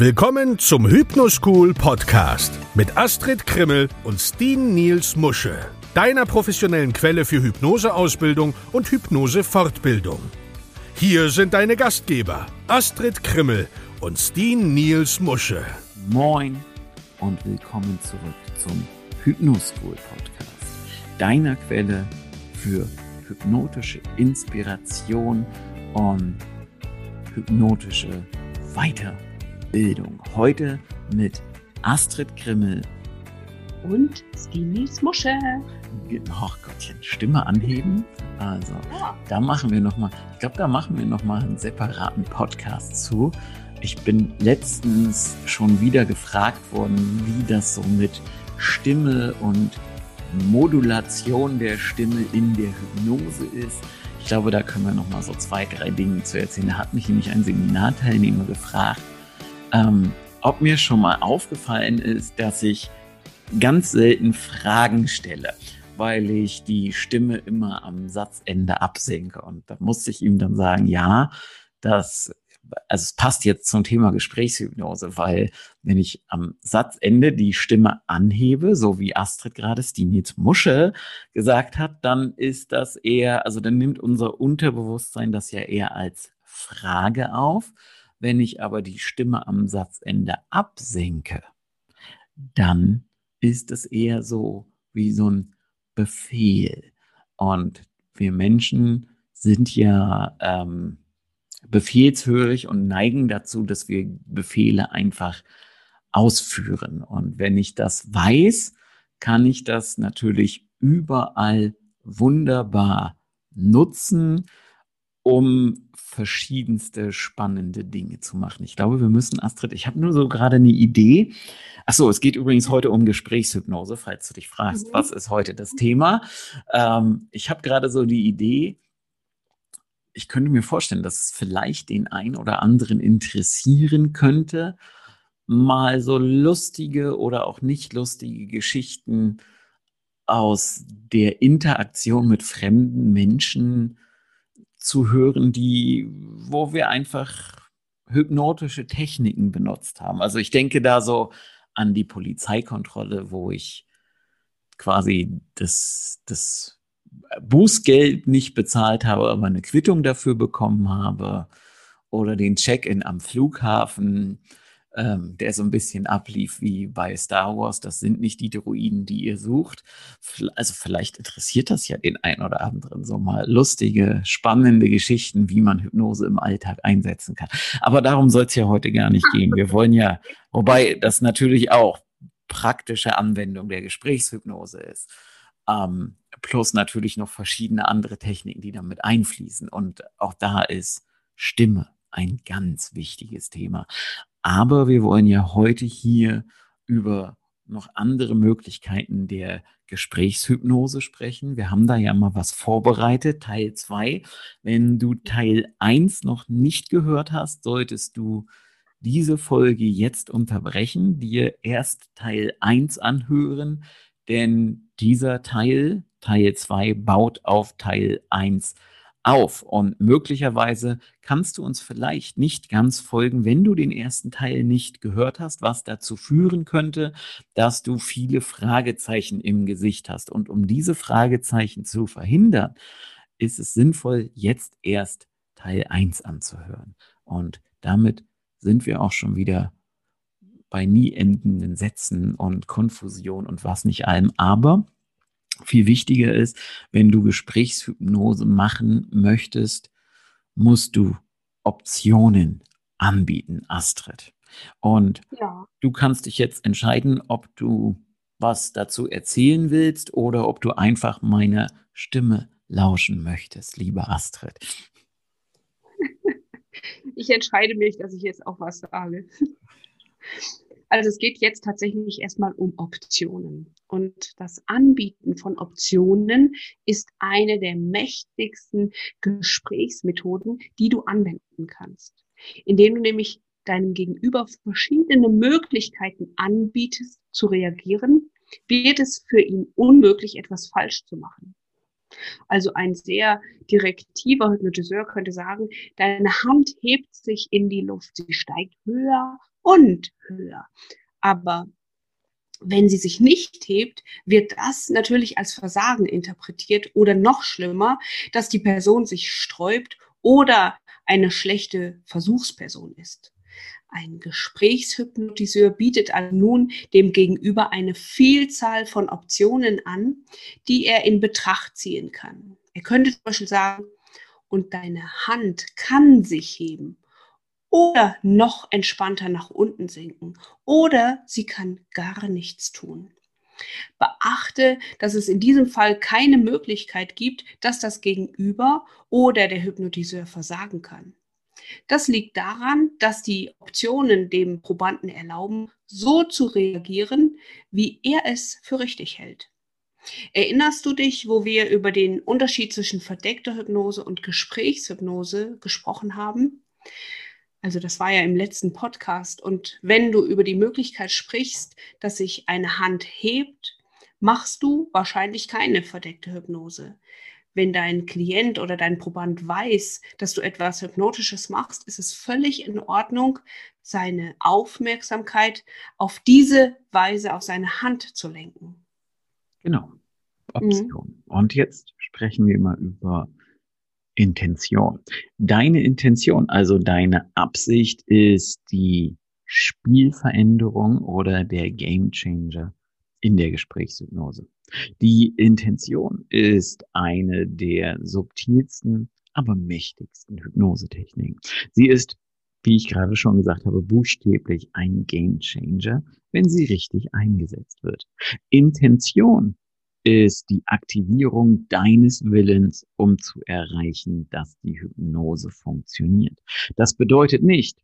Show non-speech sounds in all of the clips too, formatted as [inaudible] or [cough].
Willkommen zum Hypnoschool Podcast mit Astrid Krimmel und Steen Niels Musche, deiner professionellen Quelle für Hypnoseausbildung und Hypnosefortbildung. Hier sind deine Gastgeber Astrid Krimmel und Steen Niels Musche. Moin und willkommen zurück zum Hypnoschool Podcast, deiner Quelle für hypnotische Inspiration und hypnotische Weiterbildung. Bildung. Heute mit Astrid Grimmel. Und Stinis Musche. Ach Gottchen, Stimme anheben. Also, ja. da machen wir nochmal, ich glaube, da machen wir nochmal einen separaten Podcast zu. Ich bin letztens schon wieder gefragt worden, wie das so mit Stimme und Modulation der Stimme in der Hypnose ist. Ich glaube, da können wir noch mal so zwei, drei Dinge zu erzählen. Da hat mich nämlich ein Seminarteilnehmer gefragt, ähm, ob mir schon mal aufgefallen ist, dass ich ganz selten Fragen stelle, weil ich die Stimme immer am Satzende absenke. Und da musste ich ihm dann sagen, ja, das, also es passt jetzt zum Thema Gesprächshypnose, weil wenn ich am Satzende die Stimme anhebe, so wie Astrid gerade Stinitz Musche gesagt hat, dann ist das eher, also dann nimmt unser Unterbewusstsein das ja eher als Frage auf. Wenn ich aber die Stimme am Satzende absenke, dann ist es eher so wie so ein Befehl. Und wir Menschen sind ja ähm, befehlshörig und neigen dazu, dass wir Befehle einfach ausführen. Und wenn ich das weiß, kann ich das natürlich überall wunderbar nutzen um verschiedenste spannende Dinge zu machen. Ich glaube, wir müssen, Astrid, ich habe nur so gerade eine Idee. Achso, es geht übrigens heute um Gesprächshypnose, falls du dich fragst, mhm. was ist heute das Thema. Ähm, ich habe gerade so die Idee, ich könnte mir vorstellen, dass es vielleicht den einen oder anderen interessieren könnte, mal so lustige oder auch nicht lustige Geschichten aus der Interaktion mit fremden Menschen zu hören, die, wo wir einfach hypnotische Techniken benutzt haben. Also ich denke da so an die Polizeikontrolle, wo ich quasi das, das Bußgeld nicht bezahlt habe, aber eine Quittung dafür bekommen habe. Oder den Check-in am Flughafen ähm, der so ein bisschen ablief wie bei Star Wars. Das sind nicht die Droiden, die ihr sucht. Also vielleicht interessiert das ja den einen oder anderen so mal lustige, spannende Geschichten, wie man Hypnose im Alltag einsetzen kann. Aber darum soll es ja heute gar nicht gehen. Wir wollen ja, wobei das natürlich auch praktische Anwendung der Gesprächshypnose ist. Ähm, plus natürlich noch verschiedene andere Techniken, die damit einfließen. Und auch da ist Stimme ein ganz wichtiges Thema. Aber wir wollen ja heute hier über noch andere Möglichkeiten der Gesprächshypnose sprechen. Wir haben da ja mal was vorbereitet, Teil 2. Wenn du Teil 1 noch nicht gehört hast, solltest du diese Folge jetzt unterbrechen, dir erst Teil 1 anhören, denn dieser Teil, Teil 2, baut auf Teil 1 auf. Und möglicherweise kannst du uns vielleicht nicht ganz folgen, wenn du den ersten Teil nicht gehört hast, was dazu führen könnte, dass du viele Fragezeichen im Gesicht hast. Und um diese Fragezeichen zu verhindern, ist es sinnvoll, jetzt erst Teil 1 anzuhören. Und damit sind wir auch schon wieder bei nie endenden Sätzen und Konfusion und was nicht allem. Aber viel wichtiger ist, wenn du Gesprächshypnose machen möchtest, musst du Optionen anbieten, Astrid. Und ja. du kannst dich jetzt entscheiden, ob du was dazu erzählen willst oder ob du einfach meiner Stimme lauschen möchtest, liebe Astrid. [laughs] Ich entscheide mich, dass ich jetzt auch was sage. Also es geht jetzt tatsächlich erstmal um Optionen. Und das Anbieten von Optionen ist eine der mächtigsten Gesprächsmethoden, die du anwenden kannst. Indem du nämlich deinem Gegenüber verschiedene Möglichkeiten anbietest zu reagieren, wird es für ihn unmöglich, etwas falsch zu machen. Also ein sehr direktiver Hypnotiseur könnte sagen, deine Hand hebt sich in die Luft, sie steigt höher und höher. Aber wenn sie sich nicht hebt, wird das natürlich als Versagen interpretiert oder noch schlimmer, dass die Person sich sträubt oder eine schlechte Versuchsperson ist. Ein Gesprächshypnotiseur bietet also nun dem Gegenüber eine Vielzahl von Optionen an, die er in Betracht ziehen kann. Er könnte zum Beispiel sagen, und deine Hand kann sich heben oder noch entspannter nach unten sinken oder sie kann gar nichts tun. Beachte, dass es in diesem Fall keine Möglichkeit gibt, dass das Gegenüber oder der Hypnotiseur versagen kann. Das liegt daran, dass die Optionen dem Probanden erlauben, so zu reagieren, wie er es für richtig hält. Erinnerst du dich, wo wir über den Unterschied zwischen verdeckter Hypnose und Gesprächshypnose gesprochen haben? Also das war ja im letzten Podcast. Und wenn du über die Möglichkeit sprichst, dass sich eine Hand hebt, machst du wahrscheinlich keine verdeckte Hypnose. Wenn dein Klient oder dein Proband weiß, dass du etwas Hypnotisches machst, ist es völlig in Ordnung, seine Aufmerksamkeit auf diese Weise auf seine Hand zu lenken. Genau. Option. Mhm. Und jetzt sprechen wir mal über Intention. Deine Intention, also deine Absicht ist die Spielveränderung oder der Gamechanger in der Gesprächshypnose. Die Intention ist eine der subtilsten, aber mächtigsten Hypnosetechniken. Sie ist, wie ich gerade schon gesagt habe, buchstäblich ein Gamechanger, wenn sie richtig eingesetzt wird. Intention ist die Aktivierung deines Willens, um zu erreichen, dass die Hypnose funktioniert. Das bedeutet nicht,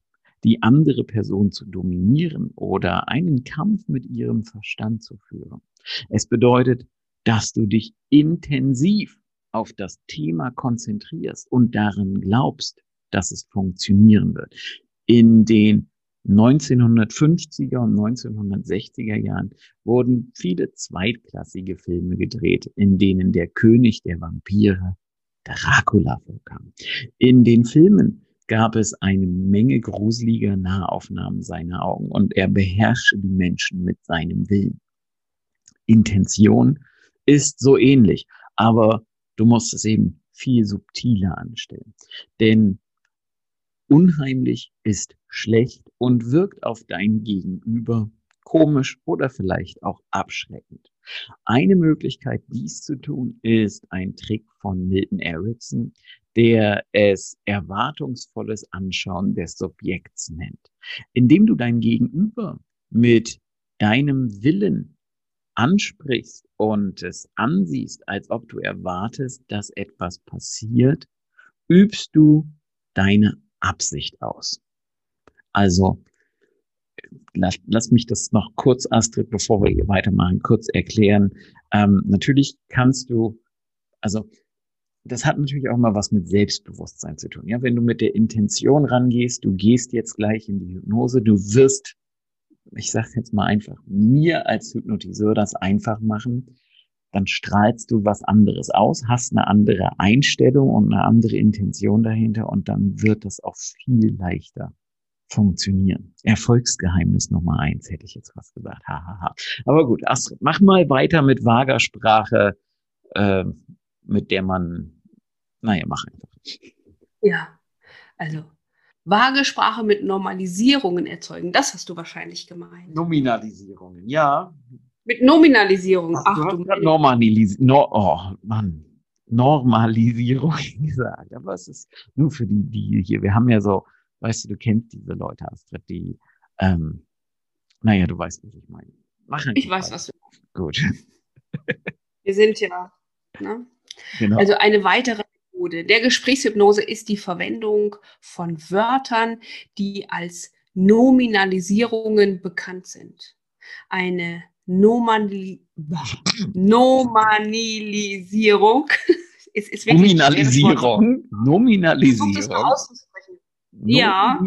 die andere Person zu dominieren oder einen Kampf mit ihrem Verstand zu führen. Es bedeutet, dass du dich intensiv auf das Thema konzentrierst und daran glaubst, dass es funktionieren wird. In den 1950er und 1960er Jahren wurden viele zweitklassige Filme gedreht, in denen der König der Vampire Dracula vorkam. In den Filmen gab es eine Menge gruseliger Nahaufnahmen seiner Augen und er beherrschte die Menschen mit seinem Willen. Intention ist so ähnlich, aber du musst es eben viel subtiler anstellen. Denn unheimlich ist schlecht und wirkt auf dein Gegenüber komisch oder vielleicht auch abschreckend. Eine Möglichkeit, dies zu tun, ist ein Trick von Milton Erickson, der es erwartungsvolles Anschauen des Subjekts nennt. Indem du dein Gegenüber mit deinem Willen ansprichst und es ansiehst, als ob du erwartest, dass etwas passiert, übst du deine Absicht aus. Also lass, lass mich das noch kurz, Astrid, bevor wir hier weitermachen, kurz erklären. Ähm, natürlich kannst du, also das hat natürlich auch mal was mit Selbstbewusstsein zu tun. Ja, wenn du mit der Intention rangehst, du gehst jetzt gleich in die Hypnose, du wirst, ich sage jetzt mal einfach, mir als Hypnotiseur das einfach machen, dann strahlst du was anderes aus, hast eine andere Einstellung und eine andere Intention dahinter und dann wird das auch viel leichter funktionieren. Erfolgsgeheimnis Nummer eins, hätte ich jetzt fast gesagt. Hahaha. Ha, ha. Aber gut, Astrid, mach mal weiter mit vager Sprache, äh, mit der man, naja, mach einfach. Ja, also vage Sprache mit Normalisierungen erzeugen, das hast du wahrscheinlich gemeint. Nominalisierungen, ja. Mit Nominalisierung. Ach, Ach du, Normalisierung. No, oh, Mann. Normalisierung [laughs] gesagt. Aber es ist nur für die, die hier, wir haben ja so Weißt du, du kennst diese Leute, Astrid, die, ähm, naja, du weißt, was ich meine. Mach ich weiß, was du Gut. [laughs] Wir sind ja, ne? Genau. Also eine weitere Methode der Gesprächshypnose ist die Verwendung von Wörtern, die als Nominalisierungen bekannt sind. Eine Nomani [laughs] Nomanilisierung ist, Nominalisierung. Nominalisierung. Nominalisierung. Ja.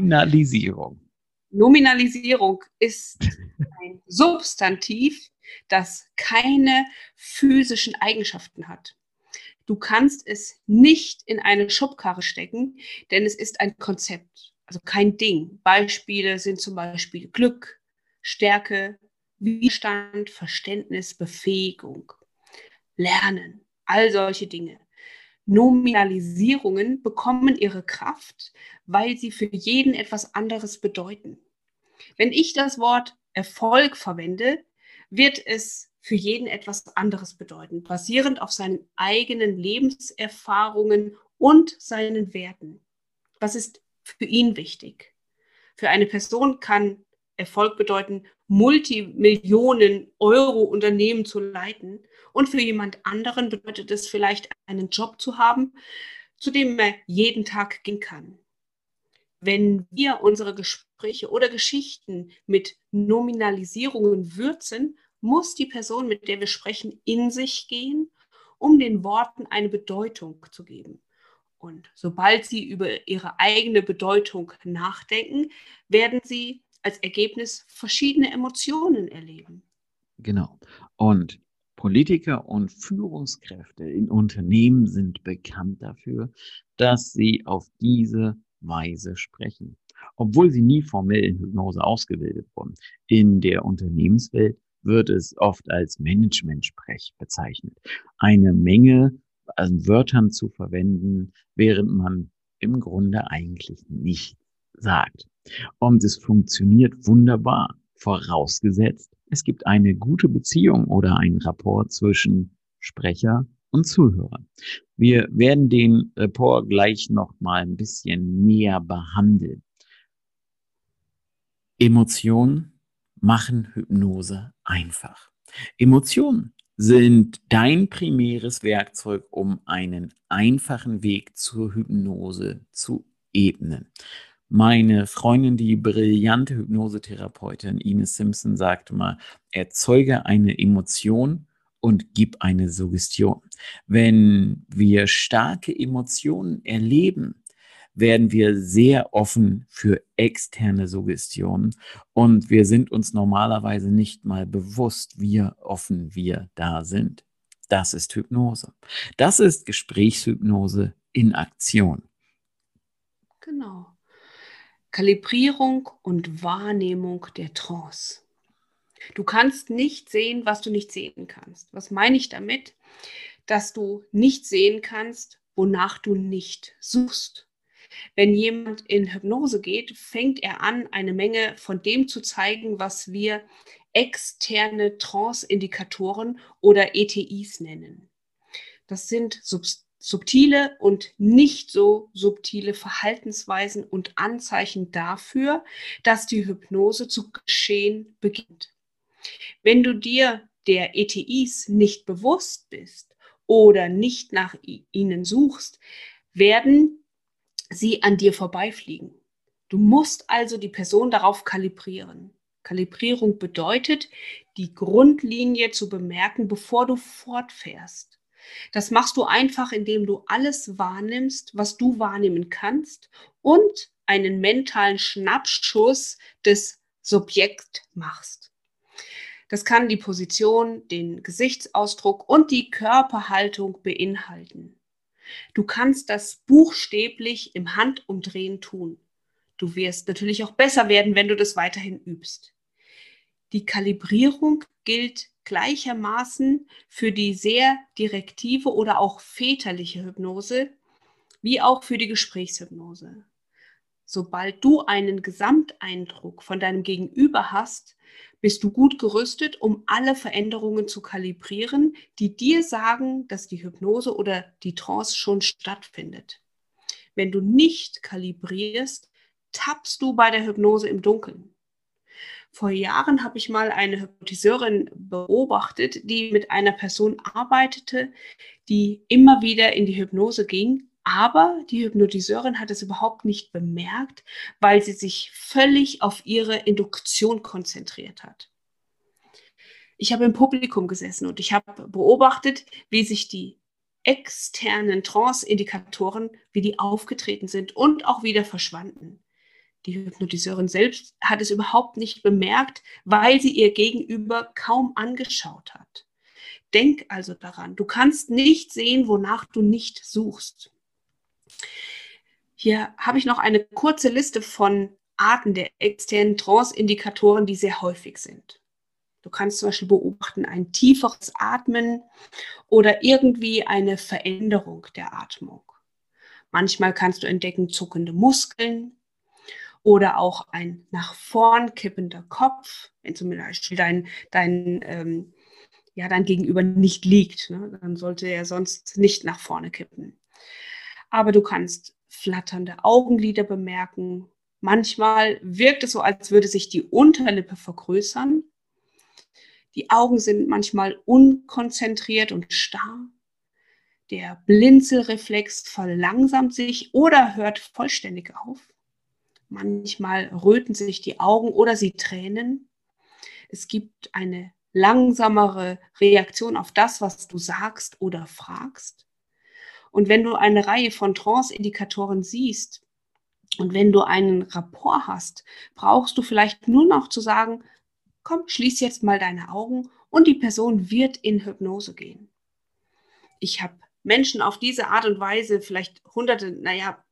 Nominalisierung ist ein Substantiv, das keine physischen Eigenschaften hat. Du kannst es nicht in eine Schubkarre stecken, denn es ist ein Konzept, also kein Ding. Beispiele sind zum Beispiel Glück, Stärke, Widerstand, Verständnis, Befähigung, Lernen, all solche Dinge. Nominalisierungen bekommen ihre Kraft, weil sie für jeden etwas anderes bedeuten. Wenn ich das Wort Erfolg verwende, wird es für jeden etwas anderes bedeuten, basierend auf seinen eigenen Lebenserfahrungen und seinen Werten. Was ist für ihn wichtig? Für eine Person kann Erfolg bedeuten, Multimillionen Euro Unternehmen zu leiten. Und für jemand anderen bedeutet es vielleicht, einen Job zu haben, zu dem er jeden Tag gehen kann. Wenn wir unsere Gespräche oder Geschichten mit Nominalisierungen würzen, muss die Person, mit der wir sprechen, in sich gehen, um den Worten eine Bedeutung zu geben. Und sobald sie über ihre eigene Bedeutung nachdenken, werden sie als Ergebnis verschiedene Emotionen erleben. Genau. Und Politiker und Führungskräfte in Unternehmen sind bekannt dafür, dass sie auf diese Weise sprechen. Obwohl sie nie formell in Hypnose ausgebildet wurden. In der Unternehmenswelt wird es oft als Management-Sprech bezeichnet. Eine Menge an Wörtern zu verwenden, während man im Grunde eigentlich nicht sagt. Und es funktioniert wunderbar, vorausgesetzt, es gibt eine gute Beziehung oder ein Rapport zwischen Sprecher und Zuhörer. Wir werden den Rapport gleich noch mal ein bisschen näher behandeln. Emotionen machen Hypnose einfach. Emotionen sind dein primäres Werkzeug, um einen einfachen Weg zur Hypnose zu ebnen. Meine Freundin, die brillante Hypnosetherapeutin Ines Simpson, sagte mal, erzeuge eine Emotion und gib eine Suggestion. Wenn wir starke Emotionen erleben, werden wir sehr offen für externe Suggestionen und wir sind uns normalerweise nicht mal bewusst, wie offen wir da sind. Das ist Hypnose. Das ist Gesprächshypnose in Aktion. Genau. Kalibrierung und Wahrnehmung der Trance. Du kannst nicht sehen, was du nicht sehen kannst. Was meine ich damit? Dass du nicht sehen kannst, wonach du nicht suchst. Wenn jemand in Hypnose geht, fängt er an, eine Menge von dem zu zeigen, was wir externe Trance-Indikatoren oder ETIs nennen. Das sind subtile und nicht so subtile Verhaltensweisen und Anzeichen dafür, dass die Hypnose zu geschehen beginnt. Wenn du dir der ETIs nicht bewusst bist oder nicht nach ihnen suchst, werden sie an dir vorbeifliegen. Du musst also die Person darauf kalibrieren. Kalibrierung bedeutet, die Grundlinie zu bemerken, bevor du fortfährst. Das machst du einfach, indem du alles wahrnimmst, was du wahrnehmen kannst und einen mentalen Schnappschuss des Subjekts machst. Das kann die Position, den Gesichtsausdruck und die Körperhaltung beinhalten. Du kannst das buchstäblich im Handumdrehen tun. Du wirst natürlich auch besser werden, wenn du das weiterhin übst. Die Kalibrierung gilt gleichermaßen für die sehr direktive oder auch väterliche Hypnose wie auch für die Gesprächshypnose. Sobald du einen Gesamteindruck von deinem Gegenüber hast, bist du gut gerüstet, um alle Veränderungen zu kalibrieren, die dir sagen, dass die Hypnose oder die Trance schon stattfindet. Wenn du nicht kalibrierst, tappst du bei der Hypnose im Dunkeln. Vor Jahren habe ich mal eine Hypnotiseurin beobachtet, die mit einer Person arbeitete, die immer wieder in die Hypnose ging, aber die Hypnotiseurin hat es überhaupt nicht bemerkt, weil sie sich völlig auf ihre Induktion konzentriert hat. Ich habe im Publikum gesessen und ich habe beobachtet, wie sich die externen Trance-Indikatoren, wie die aufgetreten sind und auch wieder verschwanden. Die Hypnotiseurin selbst hat es überhaupt nicht bemerkt, weil sie ihr Gegenüber kaum angeschaut hat. Denk also daran, du kannst nicht sehen, wonach du nicht suchst. Hier habe ich noch eine kurze Liste von Arten der externen Trance-Indikatoren, die sehr häufig sind. Du kannst zum Beispiel beobachten ein tieferes Atmen oder irgendwie eine Veränderung der Atmung. Manchmal kannst du entdecken zuckende Muskeln oder auch ein nach vorn kippender Kopf, wenn zum Beispiel dein, dein, ähm, ja, dein Gegenüber nicht liegt. Ne? Dann sollte er sonst nicht nach vorne kippen. Aber du kannst flatternde Augenlider bemerken. Manchmal wirkt es so, als würde sich die Unterlippe vergrößern. Die Augen sind manchmal unkonzentriert und starr. Der Blinzelreflex verlangsamt sich oder hört vollständig auf. Manchmal röten sich die Augen oder sie tränen. Es gibt eine langsamere Reaktion auf das, was du sagst oder fragst. Und wenn du eine Reihe von Trance-Indikatoren siehst und wenn du einen Rapport hast, brauchst du vielleicht nur noch zu sagen, komm, schließ jetzt mal deine Augen und die Person wird in Hypnose gehen. Ich habe Menschen auf diese Art und Weise, vielleicht hunderte, naja,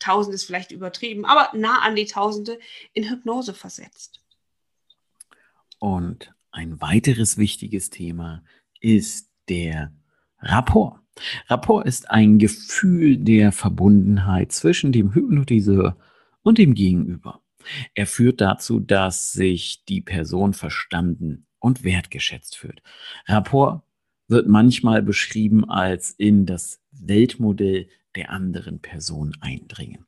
tausend ist vielleicht übertrieben, aber nah an die Tausende in Hypnose versetzt. Und ein weiteres wichtiges Thema ist der Rapport. Rapport ist ein Gefühl der Verbundenheit zwischen dem Hypnotiseur und dem Gegenüber. Er führt dazu, dass sich die Person verstanden und wertgeschätzt fühlt. Rapport wird manchmal beschrieben als in das Weltmodell der anderen Person eindringen.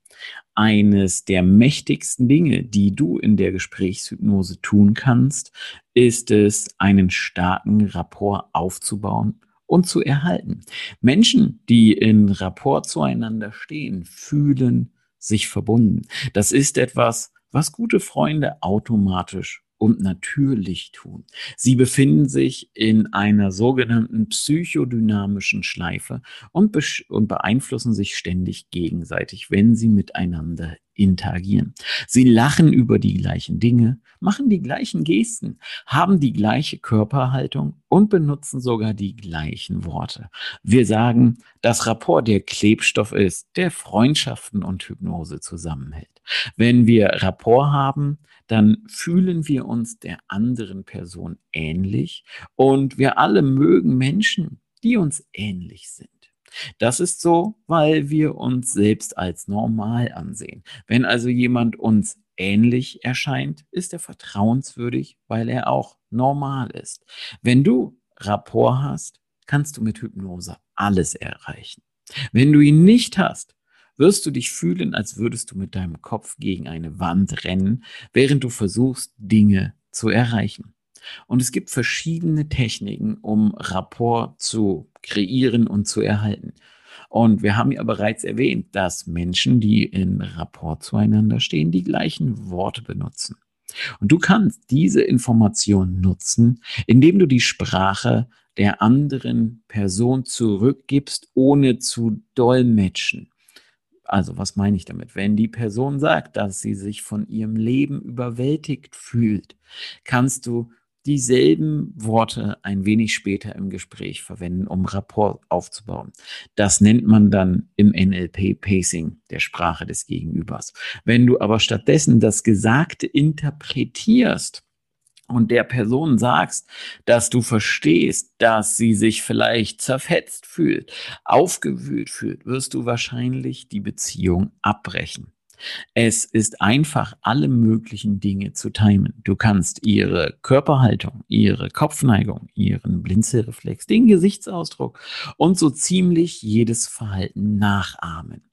Eines der mächtigsten Dinge, die du in der Gesprächshypnose tun kannst, ist es, einen starken Rapport aufzubauen und zu erhalten. Menschen, die in Rapport zueinander stehen, fühlen sich verbunden. Das ist etwas, was gute Freunde automatisch und natürlich tun. Sie befinden sich in einer sogenannten psychodynamischen Schleife und, und beeinflussen sich ständig gegenseitig, wenn sie miteinander interagieren. Sie lachen über die gleichen Dinge, machen die gleichen Gesten, haben die gleiche Körperhaltung und benutzen sogar die gleichen Worte. Wir sagen, dass Rapport der Klebstoff ist, der Freundschaften und Hypnose zusammenhält. Wenn wir Rapport haben, dann fühlen wir uns der anderen Person ähnlich und wir alle mögen Menschen, die uns ähnlich sind. Das ist so, weil wir uns selbst als normal ansehen. Wenn also jemand uns ähnlich erscheint, ist er vertrauenswürdig, weil er auch normal ist. Wenn du Rapport hast, kannst du mit Hypnose alles erreichen. Wenn du ihn nicht hast, wirst du dich fühlen, als würdest du mit deinem Kopf gegen eine Wand rennen, während du versuchst, Dinge zu erreichen. Und es gibt verschiedene Techniken, um Rapport zu kreieren und zu erhalten. Und wir haben ja bereits erwähnt, dass Menschen, die in Rapport zueinander stehen, die gleichen Worte benutzen. Und du kannst diese Information nutzen, indem du die Sprache der anderen Person zurückgibst, ohne zu dolmetschen. Also was meine ich damit? Wenn die Person sagt, dass sie sich von ihrem Leben überwältigt fühlt, kannst du dieselben Worte ein wenig später im Gespräch verwenden, um Rapport aufzubauen. Das nennt man dann im NLP Pacing der Sprache des Gegenübers. Wenn du aber stattdessen das Gesagte interpretierst, und der Person sagst, dass du verstehst, dass sie sich vielleicht zerfetzt fühlt, aufgewühlt fühlt, wirst du wahrscheinlich die Beziehung abbrechen. Es ist einfach, alle möglichen Dinge zu timen. Du kannst ihre Körperhaltung, ihre Kopfneigung, ihren Blinzelreflex, den Gesichtsausdruck und so ziemlich jedes Verhalten nachahmen.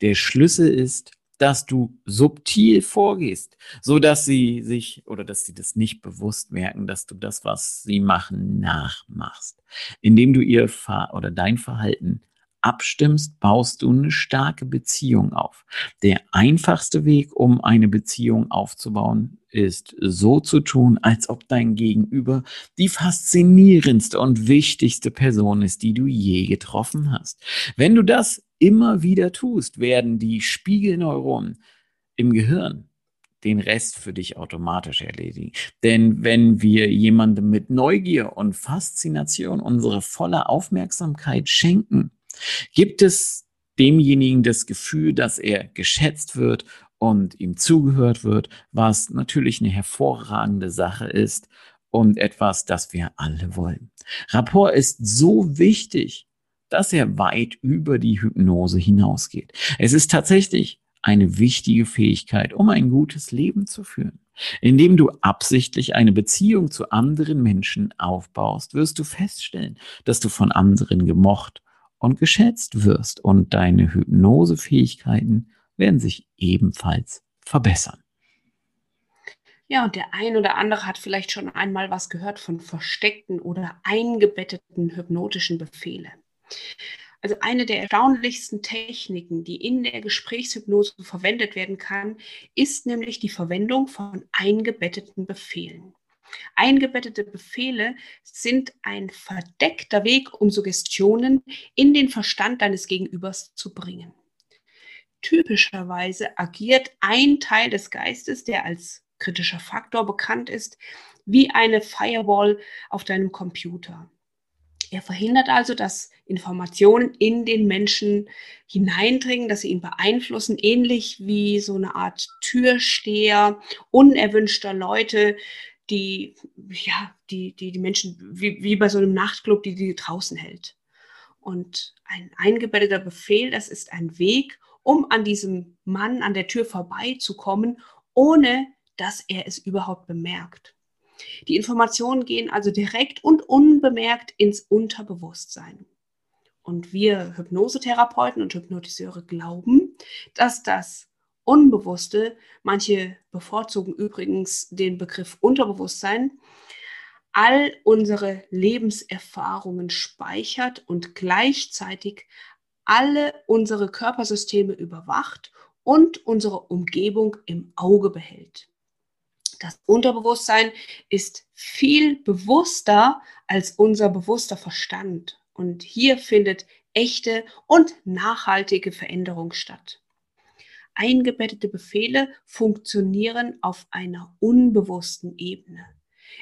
Der Schlüssel ist, dass du subtil vorgehst, so dass sie sich oder dass sie das nicht bewusst merken, dass du das, was sie machen, nachmachst. Indem du ihr Ver oder dein Verhalten abstimmst, baust du eine starke Beziehung auf. Der einfachste Weg, um eine Beziehung aufzubauen, ist so zu tun, als ob dein Gegenüber die faszinierendste und wichtigste Person ist, die du je getroffen hast. Wenn du das immer wieder tust, werden die Spiegelneuronen im Gehirn den Rest für dich automatisch erledigen. Denn wenn wir jemandem mit Neugier und Faszination unsere volle Aufmerksamkeit schenken, gibt es demjenigen das Gefühl, dass er geschätzt wird und ihm zugehört wird, was natürlich eine hervorragende Sache ist und etwas, das wir alle wollen. Rapport ist so wichtig, dass er weit über die Hypnose hinausgeht. Es ist tatsächlich eine wichtige Fähigkeit, um ein gutes Leben zu führen. Indem du absichtlich eine Beziehung zu anderen Menschen aufbaust, wirst du feststellen, dass du von anderen gemocht und geschätzt wirst und deine Hypnosefähigkeiten werden sich ebenfalls verbessern. Ja, und der ein oder andere hat vielleicht schon einmal was gehört von versteckten oder eingebetteten hypnotischen Befehle. Also eine der erstaunlichsten Techniken, die in der Gesprächshypnose verwendet werden kann, ist nämlich die Verwendung von eingebetteten Befehlen. Eingebettete Befehle sind ein verdeckter Weg, um Suggestionen in den Verstand deines Gegenübers zu bringen. Typischerweise agiert ein Teil des Geistes, der als kritischer Faktor bekannt ist, wie eine Firewall auf deinem Computer. Er verhindert also, dass Informationen in den Menschen hineindringen, dass sie ihn beeinflussen, ähnlich wie so eine Art Türsteher unerwünschter Leute, die, ja, die, die, die Menschen, wie, wie bei so einem Nachtclub, die die draußen hält. Und ein eingebetteter Befehl, das ist ein Weg, um an diesem Mann an der Tür vorbeizukommen, ohne dass er es überhaupt bemerkt. Die Informationen gehen also direkt und unbemerkt ins Unterbewusstsein. Und wir Hypnosetherapeuten und Hypnotiseure glauben, dass das Unbewusste, manche bevorzugen übrigens den Begriff Unterbewusstsein, all unsere Lebenserfahrungen speichert und gleichzeitig alle unsere Körpersysteme überwacht und unsere Umgebung im Auge behält. Das Unterbewusstsein ist viel bewusster als unser bewusster Verstand. Und hier findet echte und nachhaltige Veränderung statt. Eingebettete Befehle funktionieren auf einer unbewussten Ebene.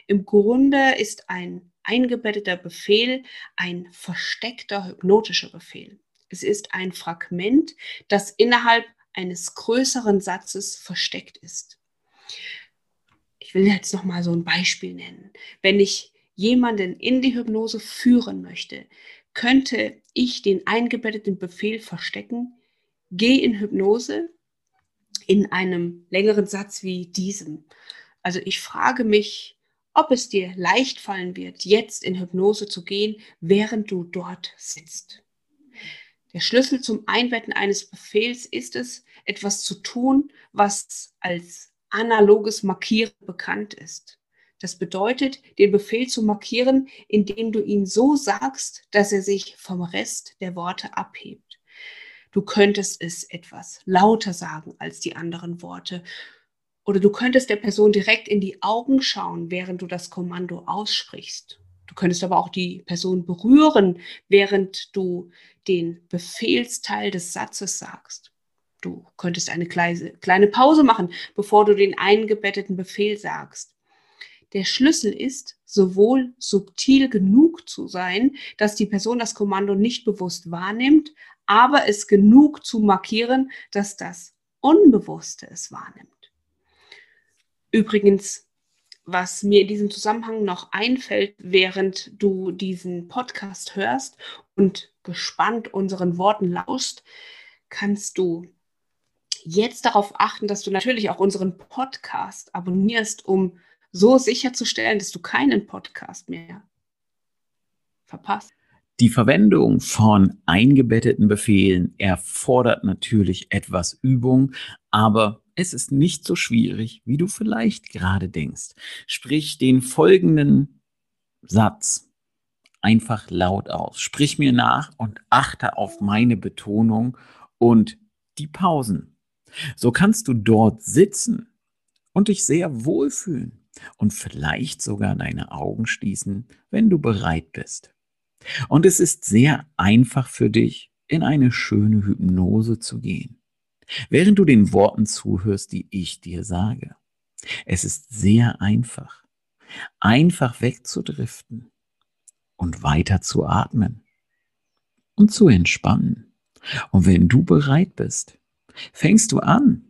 Im Grunde ist ein eingebetteter Befehl ein versteckter hypnotischer Befehl. Es ist ein Fragment, das innerhalb eines größeren Satzes versteckt ist ich will jetzt noch mal so ein Beispiel nennen. Wenn ich jemanden in die Hypnose führen möchte, könnte ich den eingebetteten Befehl verstecken, geh in Hypnose in einem längeren Satz wie diesem. Also ich frage mich, ob es dir leicht fallen wird, jetzt in Hypnose zu gehen, während du dort sitzt. Der Schlüssel zum Einbetten eines Befehls ist es, etwas zu tun, was als analoges Markieren bekannt ist. Das bedeutet, den Befehl zu markieren, indem du ihn so sagst, dass er sich vom Rest der Worte abhebt. Du könntest es etwas lauter sagen als die anderen Worte. Oder du könntest der Person direkt in die Augen schauen, während du das Kommando aussprichst. Du könntest aber auch die Person berühren, während du den Befehlsteil des Satzes sagst. Du könntest eine kleine, Pause machen, bevor du den eingebetteten Befehl sagst. Der Schlüssel ist, sowohl subtil genug zu sein, dass die Person das Kommando nicht bewusst wahrnimmt, aber es genug zu markieren, dass das Unbewusste es wahrnimmt. Übrigens, was mir in diesem Zusammenhang noch einfällt, während du diesen Podcast hörst und gespannt unseren Worten lauschst, kannst du jetzt darauf achten, dass du natürlich auch unseren Podcast abonnierst, um so sicherzustellen, dass du keinen Podcast mehr verpasst. Die Verwendung von eingebetteten Befehlen erfordert natürlich etwas Übung, aber es ist nicht so schwierig, wie du vielleicht gerade denkst. Sprich den folgenden Satz einfach laut aus. Sprich mir nach und achte auf meine Betonung und die Pausen. So kannst du dort sitzen und dich sehr wohlfühlen und vielleicht sogar deine Augen schließen, wenn du bereit bist. Und es ist sehr einfach für dich, in eine schöne Hypnose zu gehen. während du den Worten zuhörst, die ich dir sage. Es ist sehr einfach, einfach wegzudriften und weiter zu atmen und zu entspannen. Und wenn du bereit bist, fängst du an,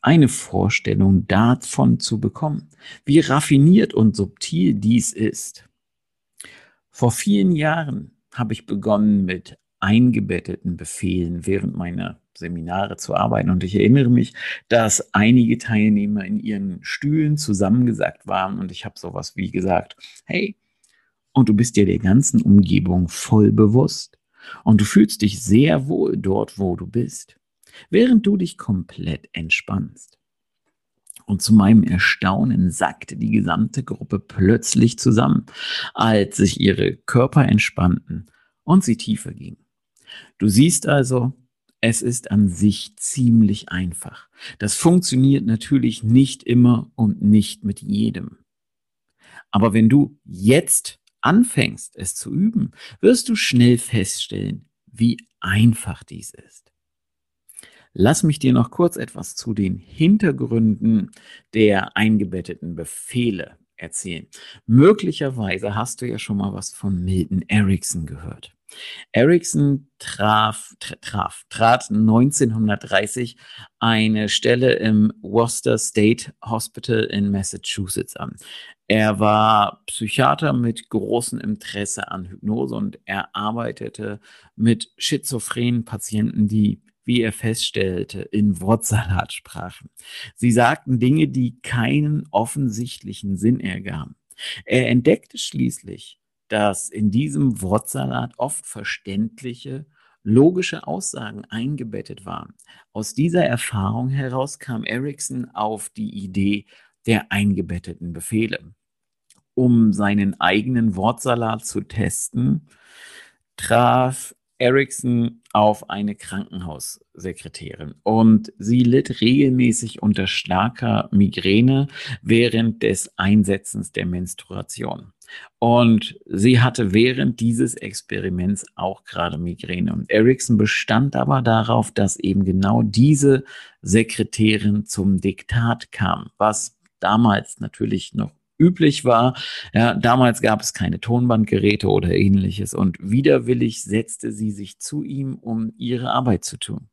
eine Vorstellung davon zu bekommen, wie raffiniert und subtil dies ist. Vor vielen Jahren habe ich begonnen mit eingebetteten Befehlen während meiner Seminare zu arbeiten. Und ich erinnere mich, dass einige Teilnehmer in ihren Stühlen zusammengesackt waren und ich habe sowas wie gesagt, hey, und du bist dir der ganzen Umgebung voll bewusst und du fühlst dich sehr wohl dort, wo du bist, während du dich komplett entspannst. Und zu meinem Erstaunen sackte die gesamte Gruppe plötzlich zusammen, als sich ihre Körper entspannten und sie tiefer gingen. Du siehst also, es ist an sich ziemlich einfach. Das funktioniert natürlich nicht immer und nicht mit jedem. Aber wenn du jetzt anfängst, es zu üben, wirst du schnell feststellen, wie einfach dies ist. Lass mich dir noch kurz etwas zu den Hintergründen der eingebetteten Befehle erzählen. Möglicherweise hast du ja schon mal was von Milton Erickson gehört. Erickson traf, traf, trat 1930 eine Stelle im Worcester State Hospital in Massachusetts an. Er war Psychiater mit großem Interesse an Hypnose und er arbeitete mit schizophrenen Patienten, die wie er feststellte, in Wortsalat sprachen. Sie sagten Dinge, die keinen offensichtlichen Sinn ergaben. Er entdeckte schließlich, dass in diesem Wortsalat oft verständliche, logische Aussagen eingebettet waren. Aus dieser Erfahrung heraus kam Erickson auf die Idee der eingebetteten Befehle. Um seinen eigenen Wortsalat zu testen, traf Erickson auf eine Krankenhaussekretärin und sie litt regelmäßig unter starker Migräne während des Einsetzens der Menstruation. Und sie hatte während dieses Experiments auch gerade Migräne. Und Erickson bestand aber darauf, dass eben genau diese Sekretärin zum Diktat kam, was damals natürlich noch üblich war. Ja, damals gab es keine Tonbandgeräte oder ähnliches und widerwillig setzte sie sich zu ihm, um ihre Arbeit zu tun.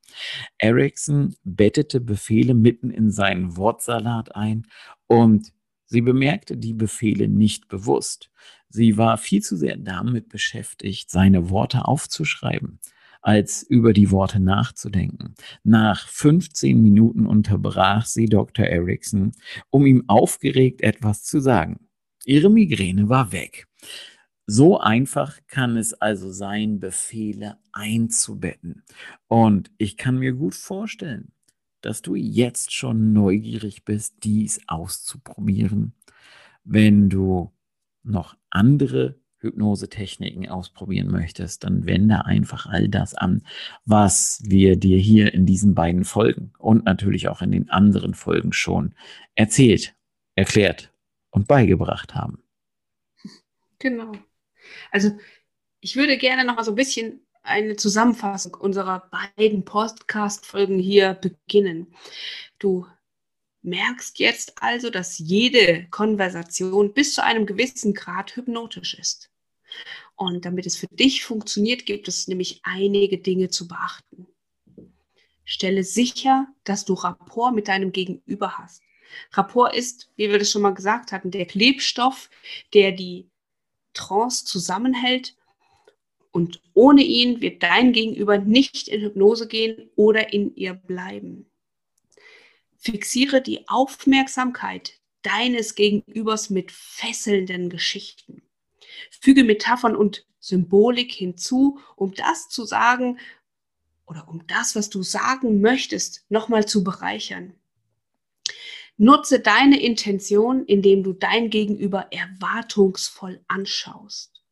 Erickson bettete Befehle mitten in seinen Wortsalat ein und sie bemerkte die Befehle nicht bewusst. Sie war viel zu sehr damit beschäftigt, seine Worte aufzuschreiben als über die Worte nachzudenken. Nach 15 Minuten unterbrach sie Dr. Erickson, um ihm aufgeregt etwas zu sagen. Ihre Migräne war weg. So einfach kann es also sein, Befehle einzubetten. Und ich kann mir gut vorstellen, dass du jetzt schon neugierig bist, dies auszuprobieren. Wenn du noch andere Hypnosetechniken ausprobieren möchtest, dann wende einfach all das an, was wir dir hier in diesen beiden Folgen und natürlich auch in den anderen Folgen schon erzählt, erklärt und beigebracht haben. Genau. Also ich würde gerne noch mal so ein bisschen eine Zusammenfassung unserer beiden Podcast-Folgen hier beginnen. Du merkst jetzt also, dass jede Konversation bis zu einem gewissen Grad hypnotisch ist. Und damit es für dich funktioniert, gibt es nämlich einige Dinge zu beachten. Stelle sicher, dass du Rapport mit deinem Gegenüber hast. Rapport ist, wie wir das schon mal gesagt hatten, der Klebstoff, der die Trance zusammenhält. Und ohne ihn wird dein Gegenüber nicht in Hypnose gehen oder in ihr bleiben. Fixiere die Aufmerksamkeit deines Gegenübers mit fesselnden Geschichten. Füge Metaphern und Symbolik hinzu, um das zu sagen oder um das, was du sagen möchtest, nochmal zu bereichern. Nutze deine Intention, indem du dein Gegenüber erwartungsvoll anschaust.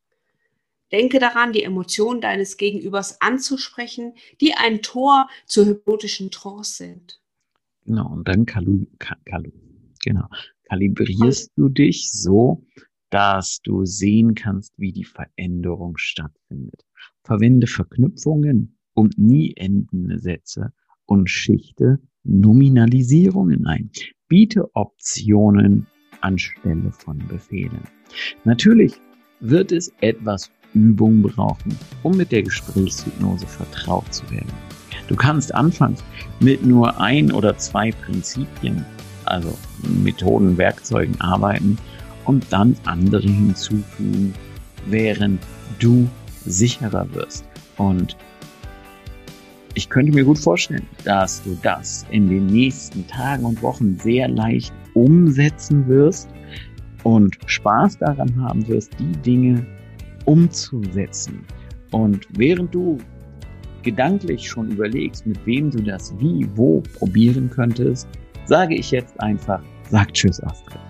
Denke daran, die Emotionen deines Gegenübers anzusprechen, die ein Tor zur hypnotischen Trance sind. Genau, und dann kalu, kalu, genau, kalibrierst du dich so, dass du sehen kannst, wie die Veränderung stattfindet. Verwende Verknüpfungen und nie endende Sätze, und schichte Nominalisierungen ein. Biete Optionen anstelle von Befehlen. Natürlich wird es etwas Übung brauchen, um mit der Gesprächshypnose vertraut zu werden. Du kannst anfangs mit nur ein oder zwei Prinzipien, also Methoden, Werkzeugen arbeiten und dann andere hinzufügen, während du sicherer wirst. Und ich könnte mir gut vorstellen, dass du das in den nächsten Tagen und Wochen sehr leicht umsetzen wirst und Spaß daran haben wirst, die Dinge umzusetzen. Und während du gedanklich schon überlegst, mit wem du das wie, wo probieren könntest, sage ich jetzt einfach, sag Tschüss, Astrid.